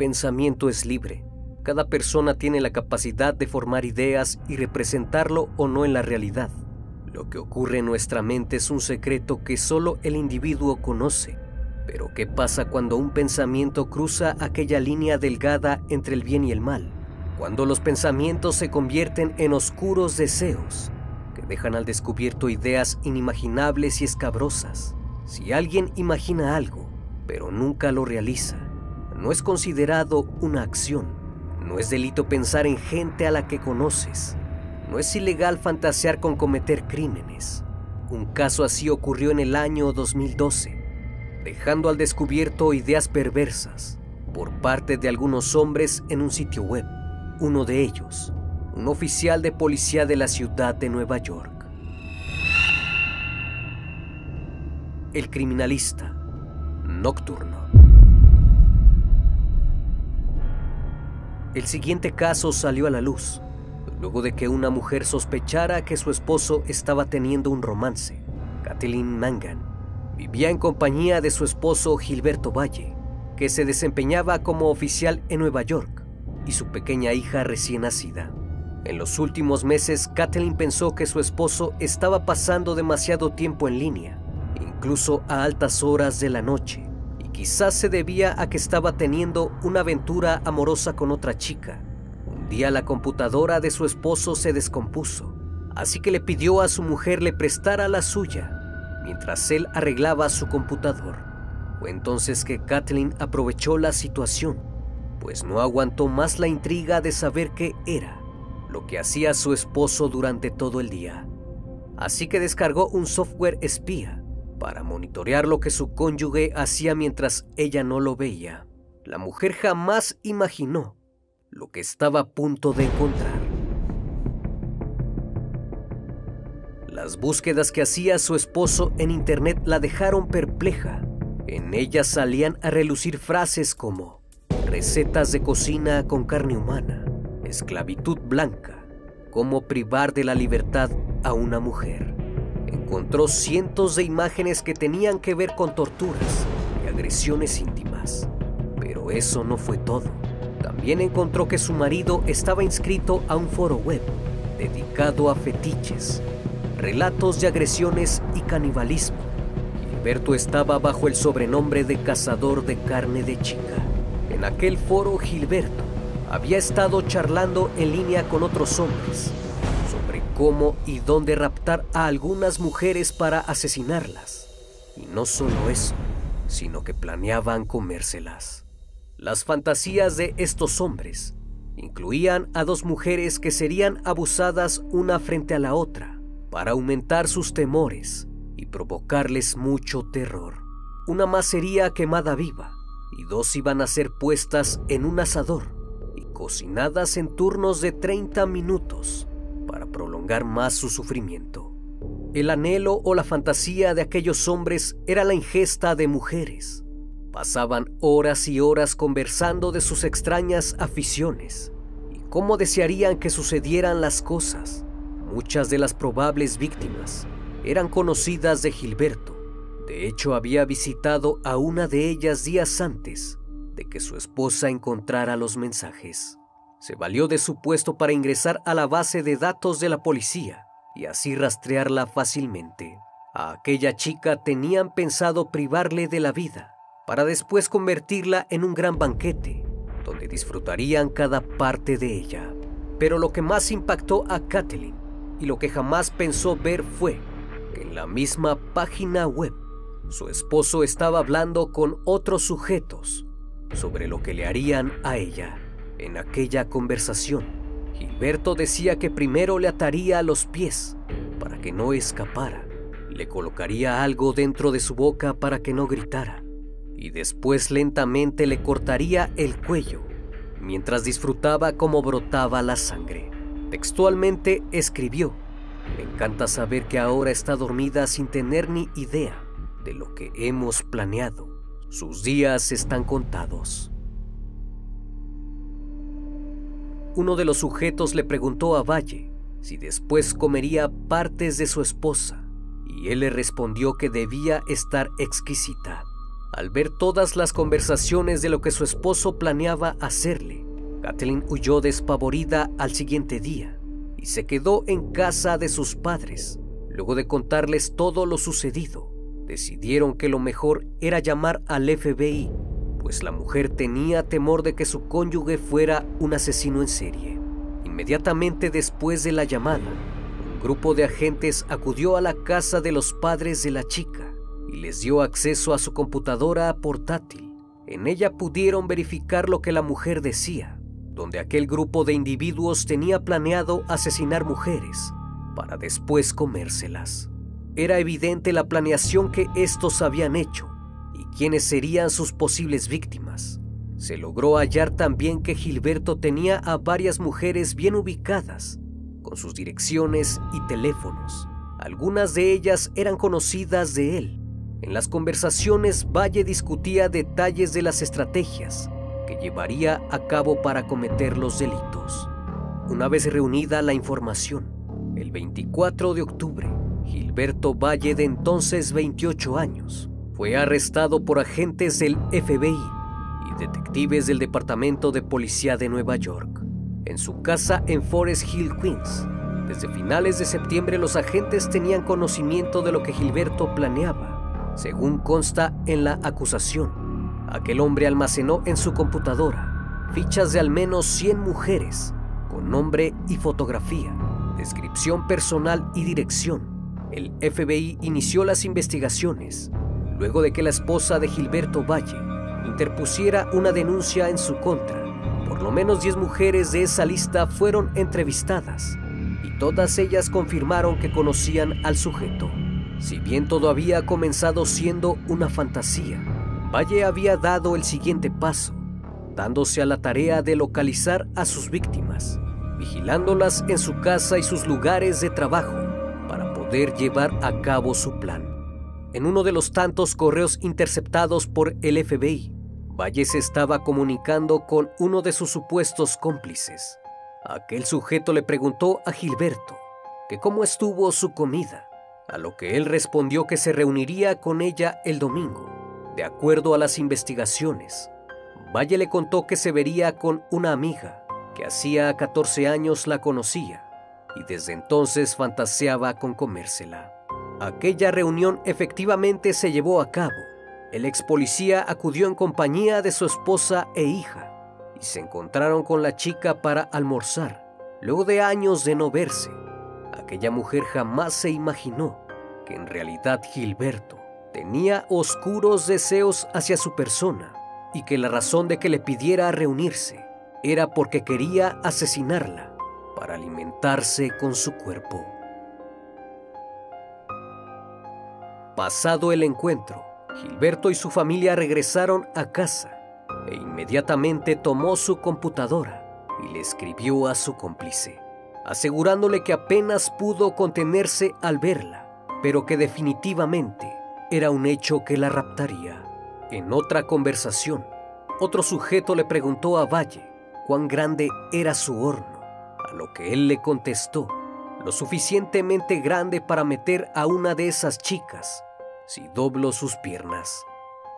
Pensamiento es libre. Cada persona tiene la capacidad de formar ideas y representarlo o no en la realidad. Lo que ocurre en nuestra mente es un secreto que solo el individuo conoce. Pero ¿qué pasa cuando un pensamiento cruza aquella línea delgada entre el bien y el mal? Cuando los pensamientos se convierten en oscuros deseos que dejan al descubierto ideas inimaginables y escabrosas. Si alguien imagina algo, pero nunca lo realiza, no es considerado una acción. No es delito pensar en gente a la que conoces. No es ilegal fantasear con cometer crímenes. Un caso así ocurrió en el año 2012, dejando al descubierto ideas perversas por parte de algunos hombres en un sitio web. Uno de ellos, un oficial de policía de la ciudad de Nueva York. El criminalista nocturno. El siguiente caso salió a la luz, luego de que una mujer sospechara que su esposo estaba teniendo un romance. Kathleen Mangan vivía en compañía de su esposo Gilberto Valle, que se desempeñaba como oficial en Nueva York, y su pequeña hija recién nacida. En los últimos meses, Kathleen pensó que su esposo estaba pasando demasiado tiempo en línea, incluso a altas horas de la noche, Quizás se debía a que estaba teniendo una aventura amorosa con otra chica. Un día la computadora de su esposo se descompuso, así que le pidió a su mujer le prestara la suya mientras él arreglaba su computador. Fue entonces que Kathleen aprovechó la situación, pues no aguantó más la intriga de saber qué era lo que hacía su esposo durante todo el día. Así que descargó un software espía para monitorear lo que su cónyuge hacía mientras ella no lo veía. La mujer jamás imaginó lo que estaba a punto de encontrar. Las búsquedas que hacía su esposo en internet la dejaron perpleja. En ellas salían a relucir frases como recetas de cocina con carne humana, esclavitud blanca, cómo privar de la libertad a una mujer encontró cientos de imágenes que tenían que ver con torturas y agresiones íntimas. Pero eso no fue todo. También encontró que su marido estaba inscrito a un foro web dedicado a fetiches, relatos de agresiones y canibalismo. Gilberto estaba bajo el sobrenombre de cazador de carne de chica. En aquel foro Gilberto había estado charlando en línea con otros hombres cómo y dónde raptar a algunas mujeres para asesinarlas. Y no solo eso, sino que planeaban comérselas. Las fantasías de estos hombres incluían a dos mujeres que serían abusadas una frente a la otra para aumentar sus temores y provocarles mucho terror. Una más sería quemada viva y dos iban a ser puestas en un asador y cocinadas en turnos de 30 minutos más su sufrimiento. El anhelo o la fantasía de aquellos hombres era la ingesta de mujeres. Pasaban horas y horas conversando de sus extrañas aficiones y cómo desearían que sucedieran las cosas. Muchas de las probables víctimas eran conocidas de Gilberto. De hecho, había visitado a una de ellas días antes de que su esposa encontrara los mensajes se valió de su puesto para ingresar a la base de datos de la policía y así rastrearla fácilmente. A aquella chica tenían pensado privarle de la vida para después convertirla en un gran banquete donde disfrutarían cada parte de ella. Pero lo que más impactó a Kathleen y lo que jamás pensó ver fue que en la misma página web su esposo estaba hablando con otros sujetos sobre lo que le harían a ella. En aquella conversación, Gilberto decía que primero le ataría los pies para que no escapara, le colocaría algo dentro de su boca para que no gritara y después lentamente le cortaría el cuello mientras disfrutaba cómo brotaba la sangre. Textualmente escribió, me encanta saber que ahora está dormida sin tener ni idea de lo que hemos planeado. Sus días están contados. Uno de los sujetos le preguntó a Valle si después comería partes de su esposa, y él le respondió que debía estar exquisita. Al ver todas las conversaciones de lo que su esposo planeaba hacerle, Kathleen huyó despavorida al siguiente día y se quedó en casa de sus padres. Luego de contarles todo lo sucedido, decidieron que lo mejor era llamar al FBI, pues la mujer tenía temor de que su cónyuge fuera un asesino en serie. Inmediatamente después de la llamada, un grupo de agentes acudió a la casa de los padres de la chica y les dio acceso a su computadora portátil. En ella pudieron verificar lo que la mujer decía, donde aquel grupo de individuos tenía planeado asesinar mujeres para después comérselas. Era evidente la planeación que estos habían hecho quiénes serían sus posibles víctimas. Se logró hallar también que Gilberto tenía a varias mujeres bien ubicadas, con sus direcciones y teléfonos. Algunas de ellas eran conocidas de él en las conversaciones, Valle discutía detalles de las estrategias que llevaría a cabo para cometer los delitos. Una vez reunida la información, el 24 de octubre, Gilberto Valle, de entonces 28 años, fue arrestado por agentes del FBI y detectives del Departamento de Policía de Nueva York en su casa en Forest Hill, Queens. Desde finales de septiembre los agentes tenían conocimiento de lo que Gilberto planeaba según consta en la acusación, aquel hombre almacenó en su computadora fichas de al menos 100 mujeres con nombre y fotografía, descripción personal y dirección. El FBI inició las investigaciones luego de que la esposa de Gilberto Valle interpusiera una denuncia en su contra. Por lo menos 10 mujeres de esa lista fueron entrevistadas y todas ellas confirmaron que conocían al sujeto. Si bien todo había comenzado siendo una fantasía, Valle había dado el siguiente paso, dándose a la tarea de localizar a sus víctimas, vigilándolas en su casa y sus lugares de trabajo para poder llevar a cabo su plan. En uno de los tantos correos interceptados por el FBI, Valle se estaba comunicando con uno de sus supuestos cómplices. Aquel sujeto le preguntó a Gilberto que cómo estuvo su comida a lo que él respondió que se reuniría con ella el domingo. De acuerdo a las investigaciones, Valle le contó que se vería con una amiga que hacía 14 años la conocía y desde entonces fantaseaba con comérsela. Aquella reunión efectivamente se llevó a cabo. El ex policía acudió en compañía de su esposa e hija y se encontraron con la chica para almorzar, luego de años de no verse. Aquella mujer jamás se imaginó que en realidad Gilberto tenía oscuros deseos hacia su persona y que la razón de que le pidiera reunirse era porque quería asesinarla para alimentarse con su cuerpo. Pasado el encuentro, Gilberto y su familia regresaron a casa e inmediatamente tomó su computadora y le escribió a su cómplice asegurándole que apenas pudo contenerse al verla, pero que definitivamente era un hecho que la raptaría. En otra conversación, otro sujeto le preguntó a Valle cuán grande era su horno, a lo que él le contestó, lo suficientemente grande para meter a una de esas chicas si doblo sus piernas.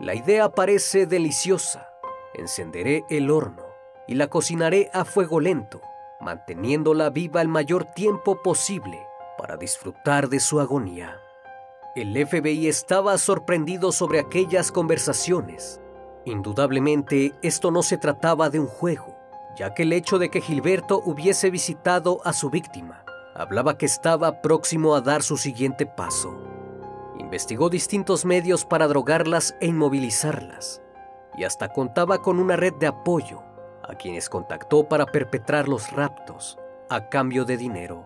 La idea parece deliciosa. Encenderé el horno y la cocinaré a fuego lento manteniéndola viva el mayor tiempo posible para disfrutar de su agonía. El FBI estaba sorprendido sobre aquellas conversaciones Indudablemente, esto no se trataba de un juego, ya que el hecho de que Gilberto hubiese visitado a su víctima hablaba que estaba próximo a dar su siguiente paso. Investigó distintos medios para drogarlas e inmovilizarlas, y hasta contaba con una red de apoyo a quienes contactó para perpetrar los raptos a cambio de dinero.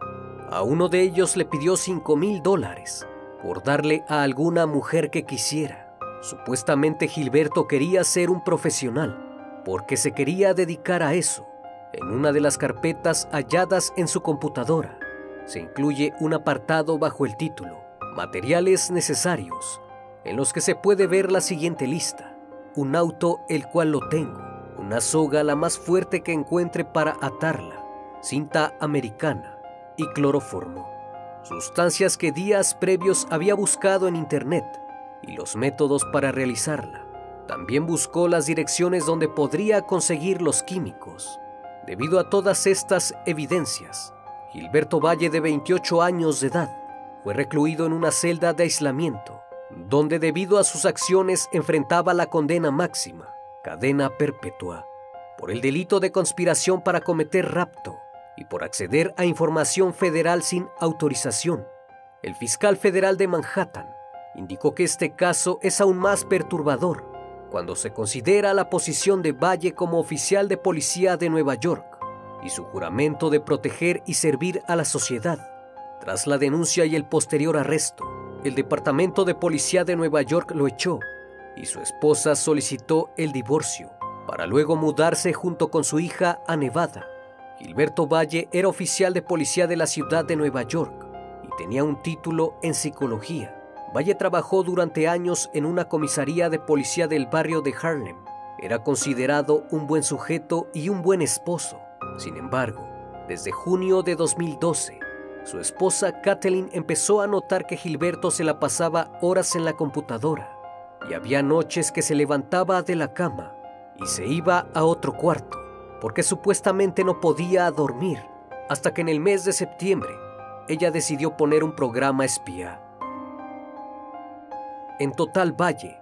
A uno de ellos le pidió 5 mil dólares por darle a alguna mujer que quisiera. Supuestamente Gilberto quería ser un profesional porque se quería dedicar a eso. En una de las carpetas halladas en su computadora se incluye un apartado bajo el título Materiales necesarios, en los que se puede ver la siguiente lista. Un auto el cual lo tengo, una soga la más fuerte que encuentre para atarla, cinta americana y cloroformo. Sustancias que días previos había buscado en internet y los métodos para realizarla. También buscó las direcciones donde podría conseguir los químicos. Debido a todas estas evidencias, Gilberto Valle, de 28 años de edad, fue recluido en una celda de aislamiento, donde debido a sus acciones enfrentaba la condena máxima, cadena perpetua, por el delito de conspiración para cometer rapto y por acceder a información federal sin autorización. El fiscal federal de Manhattan indicó que este caso es aún más perturbador cuando se considera la posición de Valle como oficial de policía de Nueva York y su juramento de proteger y servir a la sociedad. Tras la denuncia y el posterior arresto, el Departamento de Policía de Nueva York lo echó y su esposa solicitó el divorcio para luego mudarse junto con su hija a Nevada. Gilberto Valle era oficial de policía de la ciudad de Nueva York y tenía un título en psicología. Valle trabajó durante años en una comisaría de policía del barrio de Harlem. Era considerado un buen sujeto y un buen esposo. Sin embargo, desde junio de 2012, su esposa Kathleen empezó a notar que Gilberto se la pasaba horas en la computadora y había noches que se levantaba de la cama y se iba a otro cuarto porque supuestamente no podía dormir hasta que en el mes de septiembre ella decidió poner un programa espía. En total Valle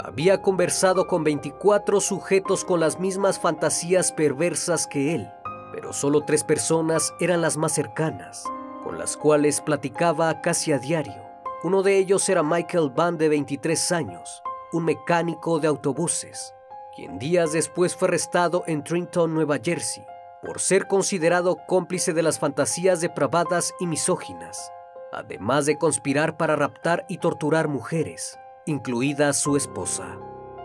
había conversado con 24 sujetos con las mismas fantasías perversas que él, pero solo tres personas eran las más cercanas, con las cuales platicaba casi a diario. Uno de ellos era Michael Van de 23 años, un mecánico de autobuses, quien días después fue arrestado en Trenton, Nueva Jersey, por ser considerado cómplice de las fantasías depravadas y misóginas, además de conspirar para raptar y torturar mujeres, incluida su esposa,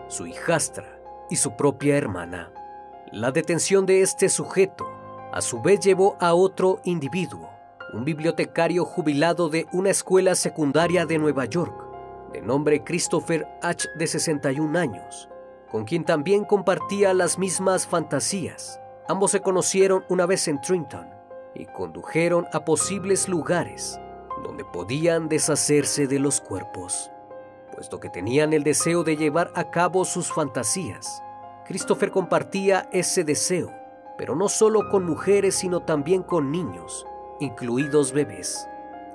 su hijastra y su propia hermana. La detención de este sujeto a su vez llevó a otro individuo, un bibliotecario jubilado de una escuela secundaria de Nueva York, de nombre Christopher H. de 61 años, con quien también compartía las mismas fantasías. Ambos se conocieron una vez en Trenton y condujeron a posibles lugares donde podían deshacerse de los cuerpos, puesto que tenían el deseo de llevar a cabo sus fantasías. Christopher compartía ese deseo, pero no solo con mujeres, sino también con niños, incluidos bebés.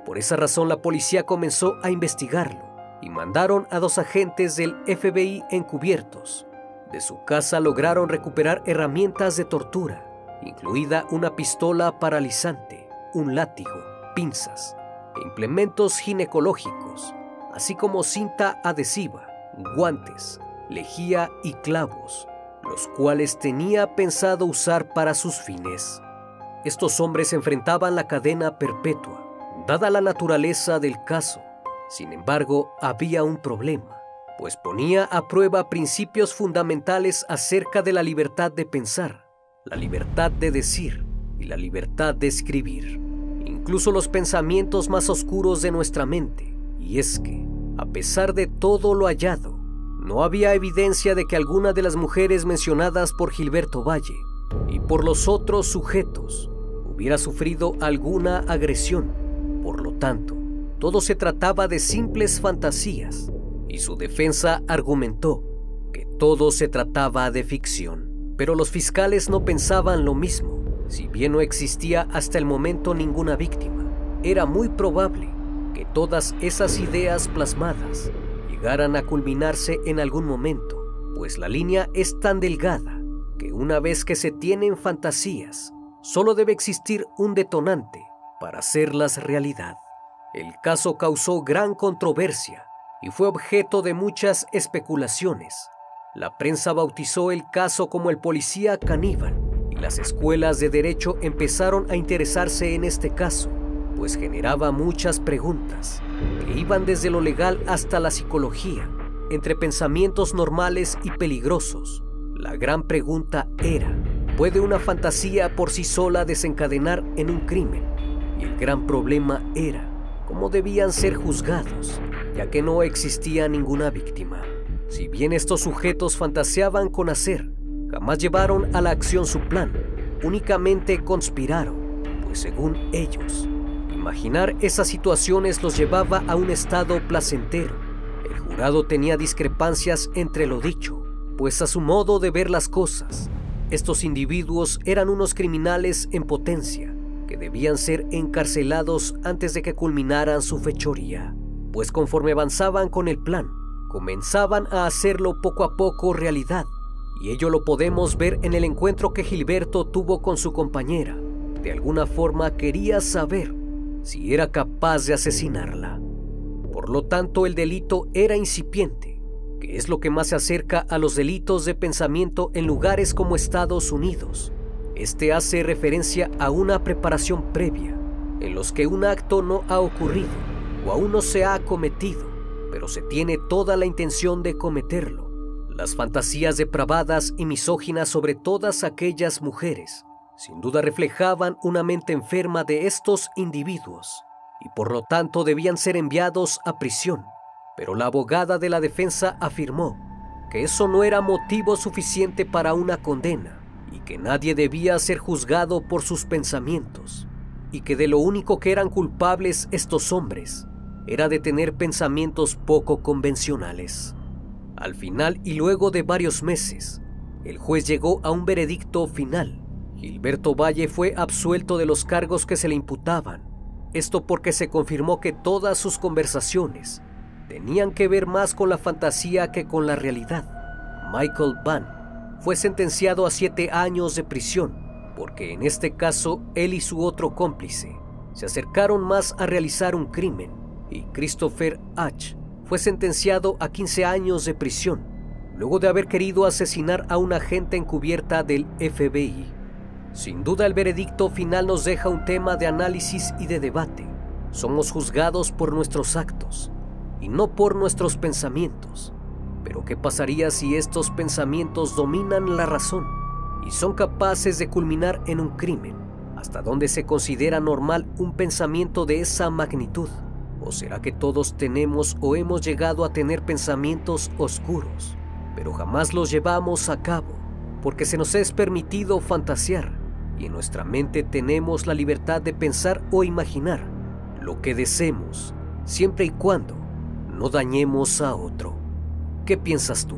Por esa razón la policía comenzó a investigarlo y mandaron a dos agentes del FBI encubiertos. De su casa lograron recuperar herramientas de tortura, incluida una pistola paralizante, un látigo, pinzas e implementos ginecológicos, así como cinta adhesiva, guantes, lejía y clavos, los cuales tenía pensado usar para sus fines. Estos hombres enfrentaban la cadena perpetua, dada la naturaleza del caso sin embargo, había un problema, pues ponía a prueba principios fundamentales acerca de la libertad de pensar, la libertad de decir y la libertad de escribir, incluso los pensamientos más oscuros de nuestra mente. Y es que, a pesar de todo lo hallado, no había evidencia de que alguna de las mujeres mencionadas por Gilberto Valle y por los otros sujetos hubiera sufrido alguna agresión. Por lo tanto, todo se trataba de simples fantasías y su defensa argumentó que todo se trataba de ficción. Pero los fiscales no pensaban lo mismo. Si bien no existía hasta el momento ninguna víctima, era muy probable que todas esas ideas plasmadas llegaran a culminarse en algún momento pues la línea es tan delgada que una vez que se tienen fantasías, solo debe existir un detonante para hacerlas realidad. El caso causó gran controversia y fue objeto de muchas especulaciones. La prensa bautizó el caso como el policía caníbal y las escuelas de derecho empezaron a interesarse en este caso, pues generaba muchas preguntas que iban desde lo legal hasta la psicología, entre pensamientos normales y peligrosos. La gran pregunta era, ¿puede una fantasía por sí sola desencadenar en un crimen? Y el gran problema era cómo debían ser juzgados, ya que no existía ninguna víctima. Si bien estos sujetos fantaseaban con hacer, jamás llevaron a la acción su plan, únicamente conspiraron, pues según ellos, imaginar esas situaciones los llevaba a un estado placentero. El jurado tenía discrepancias entre lo dicho, pues a su modo de ver las cosas, estos individuos eran unos criminales en potencia, que debían ser encarcelados antes de que culminaran su fechoría, pues conforme avanzaban con el plan, comenzaban a hacerlo poco a poco realidad, y ello lo podemos ver en el encuentro que Gilberto tuvo con su compañera. De alguna forma quería saber si era capaz de asesinarla. Por lo tanto, el delito era incipiente, que es lo que más se acerca a los delitos de pensamiento en lugares como Estados Unidos, este hace referencia a una preparación previa, en los que un acto no ha ocurrido o aún no se ha cometido, pero se tiene toda la intención de cometerlo. Las fantasías depravadas y misóginas sobre todas aquellas mujeres sin duda reflejaban una mente enferma de estos individuos y por lo tanto debían ser enviados a prisión. Pero la abogada de la defensa afirmó que eso no era motivo suficiente para una condena y que nadie debía ser juzgado por sus pensamientos, y que de lo único que eran culpables estos hombres era de tener pensamientos poco convencionales. Al final y luego de varios meses, el juez llegó a un veredicto final. Gilberto Valle fue absuelto de los cargos que se le imputaban. Esto porque se confirmó que todas sus conversaciones tenían que ver más con la fantasía que con la realidad. Michael Van fue sentenciado a siete años de prisión, porque en este caso él y su otro cómplice se acercaron más a realizar un crimen, y Christopher H. fue sentenciado a 15 años de prisión, luego de haber querido asesinar a un agente encubierta del FBI. Sin duda el veredicto final nos deja un tema de análisis y de debate. Somos juzgados por nuestros actos y no por nuestros pensamientos. Pero ¿qué pasaría si estos pensamientos dominan la razón y son capaces de culminar en un crimen? ¿Hasta dónde se considera normal un pensamiento de esa magnitud? ¿O será que todos tenemos o hemos llegado a tener pensamientos oscuros, pero jamás los llevamos a cabo porque se nos es permitido fantasear y en nuestra mente tenemos la libertad de pensar o imaginar lo que deseemos, siempre y cuando no dañemos a otro? ¿Qué piensas tú?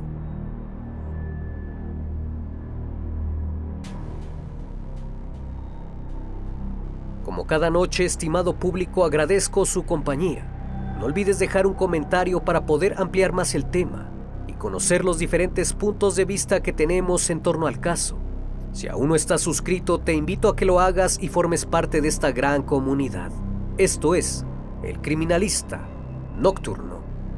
Como cada noche, estimado público, agradezco su compañía. No olvides dejar un comentario para poder ampliar más el tema y conocer los diferentes puntos de vista que tenemos en torno al caso. Si aún no estás suscrito, te invito a que lo hagas y formes parte de esta gran comunidad. Esto es El Criminalista Nocturno.